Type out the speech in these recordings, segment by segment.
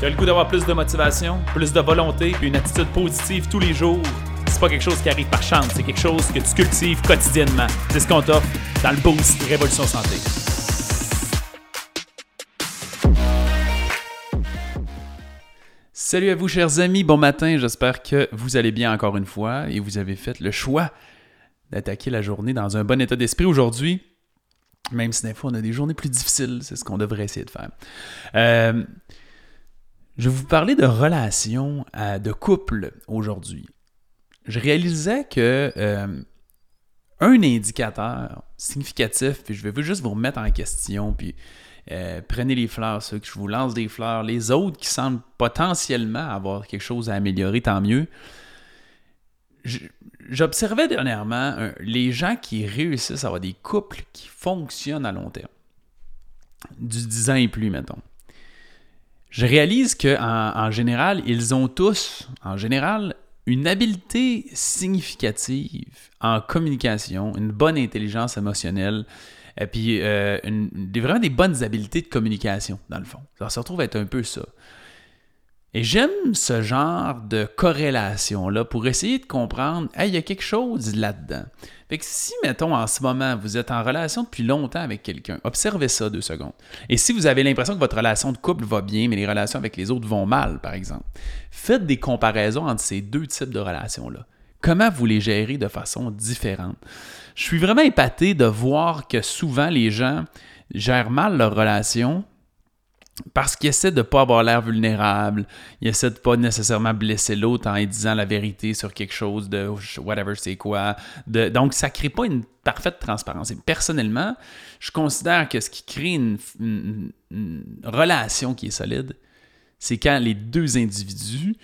Tu as le goût d'avoir plus de motivation, plus de volonté, puis une attitude positive tous les jours? C'est pas quelque chose qui arrive par chance, c'est quelque chose que tu cultives quotidiennement. C'est ce qu'on t'offre dans le Boost Révolution Santé. Salut à vous, chers amis. Bon matin. J'espère que vous allez bien encore une fois et vous avez fait le choix d'attaquer la journée dans un bon état d'esprit aujourd'hui. Même si des fois on a des journées plus difficiles, c'est ce qu'on devrait essayer de faire. Euh, je vais vous parler de relations, euh, de couple aujourd'hui. Je réalisais que euh, un indicateur significatif, puis je vais juste vous remettre en question, puis prenez les fleurs, ceux que je vous lance des fleurs, les autres qui semblent potentiellement avoir quelque chose à améliorer, tant mieux. J'observais dernièrement les gens qui réussissent à avoir des couples qui fonctionnent à long terme. Du 10 ans et plus, mettons. Je réalise qu'en en, général, ils ont tous, en général, une habileté significative en communication, une bonne intelligence émotionnelle, et puis euh, vraiment des bonnes habiletés de communication, dans le fond. Ça se retrouve être un peu ça. Et j'aime ce genre de corrélation-là pour essayer de comprendre, hey, il y a quelque chose là-dedans. Fait que si, mettons, en ce moment, vous êtes en relation depuis longtemps avec quelqu'un, observez ça deux secondes. Et si vous avez l'impression que votre relation de couple va bien, mais les relations avec les autres vont mal, par exemple, faites des comparaisons entre ces deux types de relations-là. Comment vous les gérez de façon différente? Je suis vraiment épaté de voir que souvent les gens gèrent mal leurs relations parce qu'il essaie de ne pas avoir l'air vulnérable, il essaie de pas nécessairement blesser l'autre en disant la vérité sur quelque chose de whatever c'est quoi. donc, ça ne crée pas une parfaite transparence. Personnellement, je considère que ce qui crée une, relation qui est solide, c'est quand les deux individus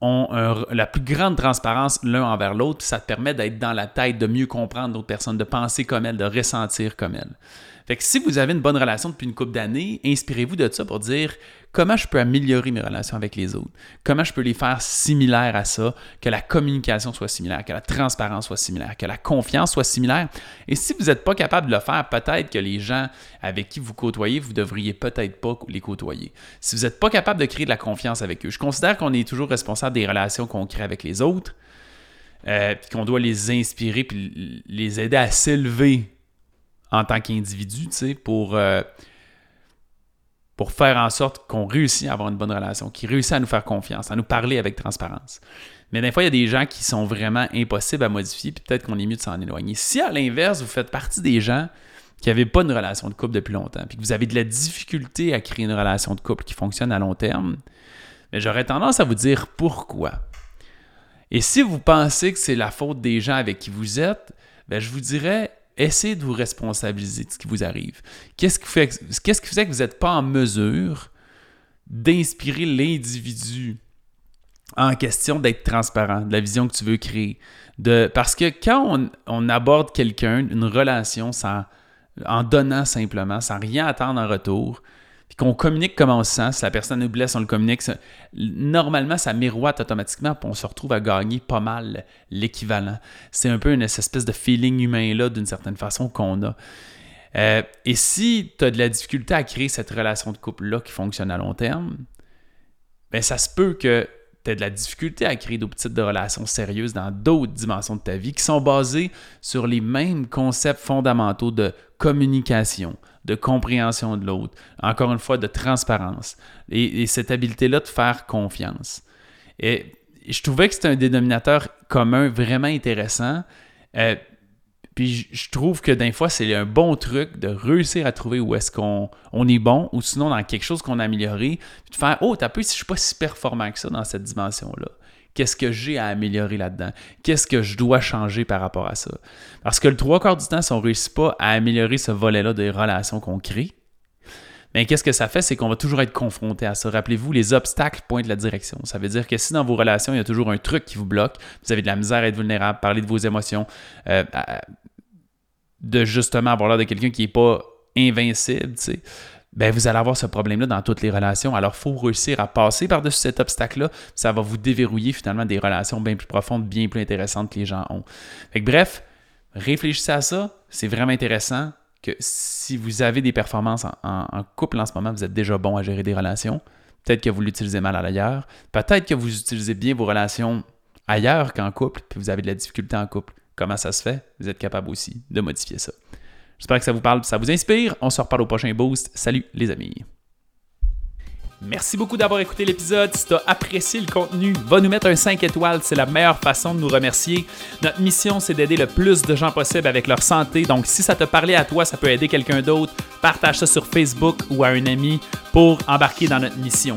ont la plus grande transparence l'un envers l'autre, ça te permet d'être dans la tête, de mieux comprendre l'autre personne, de penser comme elle, de ressentir comme elle. Fait que si vous avez une bonne relation depuis une couple d'années, inspirez-vous de ça pour dire comment je peux améliorer mes relations avec les autres, comment je peux les faire similaires à ça, que la communication soit similaire, que la transparence soit similaire, que la confiance soit similaire. Et si vous n'êtes pas capable de le faire, peut-être que les gens avec qui vous côtoyez, vous devriez peut-être pas les côtoyer. Si vous n'êtes pas capable de créer de la confiance avec eux, je considère qu'on est toujours responsable des relations qu'on crée avec les autres. Euh, puis qu'on doit les inspirer puis les aider à s'élever en tant qu'individu, tu sais, pour, euh, pour faire en sorte qu'on réussisse à avoir une bonne relation, qu'ils réussissent à nous faire confiance, à nous parler avec transparence. Mais des fois, il y a des gens qui sont vraiment impossibles à modifier, puis peut-être qu'on est mieux de s'en éloigner. Si à l'inverse, vous faites partie des gens qui n'avaient pas une relation de couple depuis longtemps, puis que vous avez de la difficulté à créer une relation de couple qui fonctionne à long terme, j'aurais tendance à vous dire pourquoi. Et si vous pensez que c'est la faute des gens avec qui vous êtes, ben je vous dirais, essayez de vous responsabiliser de ce qui vous arrive. Qu'est-ce qui, fait, qu'est-ce que vous n'êtes pas en mesure d'inspirer l'individu en question d'être transparent, de la vision que tu veux créer? De, parce que quand on, aborde quelqu'un, une relation, en donnant simplement, sans rien attendre en retour, puis qu'on communique comment on se sent. Si la personne nous blesse, on le communique. normalement, ça miroite automatiquement, puis on se retrouve à gagner pas mal l'équivalent. C'est un peu une espèce de feeling humain-là, d'une certaine façon, qu'on a. Euh, et si tu as de la difficulté à créer cette relation de couple-là qui fonctionne à long terme, ben ça se peut que tu aies de la difficulté à créer d'autres types de relations sérieuses dans d'autres dimensions de ta vie qui sont basées sur les mêmes concepts fondamentaux de communication, de compréhension de l'autre, encore une fois, de transparence et, cette habileté-là de faire confiance. Et je trouvais que c'était un dénominateur commun vraiment intéressant. Euh, puis je trouve que d'un fois, c'est un bon truc de réussir à trouver où est-ce qu'on on est bon ou sinon dans quelque chose qu'on a amélioré. Puis de faire Oh, t'as peu si je suis pas si performant que ça dans cette dimension-là. Qu'est-ce que j'ai à améliorer là-dedans? Qu'est-ce que je dois changer par rapport à ça? Parce que le trois quarts du temps, si on ne réussit pas à améliorer ce volet-là des relations qu'on crée, mais qu'est-ce que ça fait? C'est qu'on va toujours être confronté à ça. Rappelez-vous, les obstacles pointent la direction. Ça veut dire que si dans vos relations, il y a toujours un truc qui vous bloque, vous avez de la misère à être vulnérable, parler de vos émotions, euh, de justement avoir l'air de quelqu'un qui n'est pas invincible, tu sais, ben vous allez avoir ce problème-là dans toutes les relations. Alors, il faut réussir à passer par-dessus cet obstacle-là. Ça va vous déverrouiller finalement des relations bien plus profondes, bien plus intéressantes que les gens ont. Fait bref, réfléchissez à ça. C'est vraiment intéressant que si vous avez des performances en, couple en ce moment, vous êtes déjà bon à gérer des relations. Peut-être que vous l'utilisez mal à l'ailleurs. Peut-être que vous utilisez bien vos relations ailleurs qu'en couple, puis vous avez de la difficulté en couple. Comment ça se fait? Vous êtes capable aussi de modifier ça. J'espère que ça vous parle, ça vous inspire. On se reparle au prochain boost. Salut les amis. Merci beaucoup d'avoir écouté l'épisode. Si tu as apprécié le contenu, va nous mettre un 5 étoiles. C'est la meilleure façon de nous remercier. Notre mission, c'est d'aider le plus de gens possible avec leur santé. Donc, si ça te parlait à toi, ça peut aider quelqu'un d'autre. Partage ça sur Facebook ou à un ami pour embarquer dans notre mission.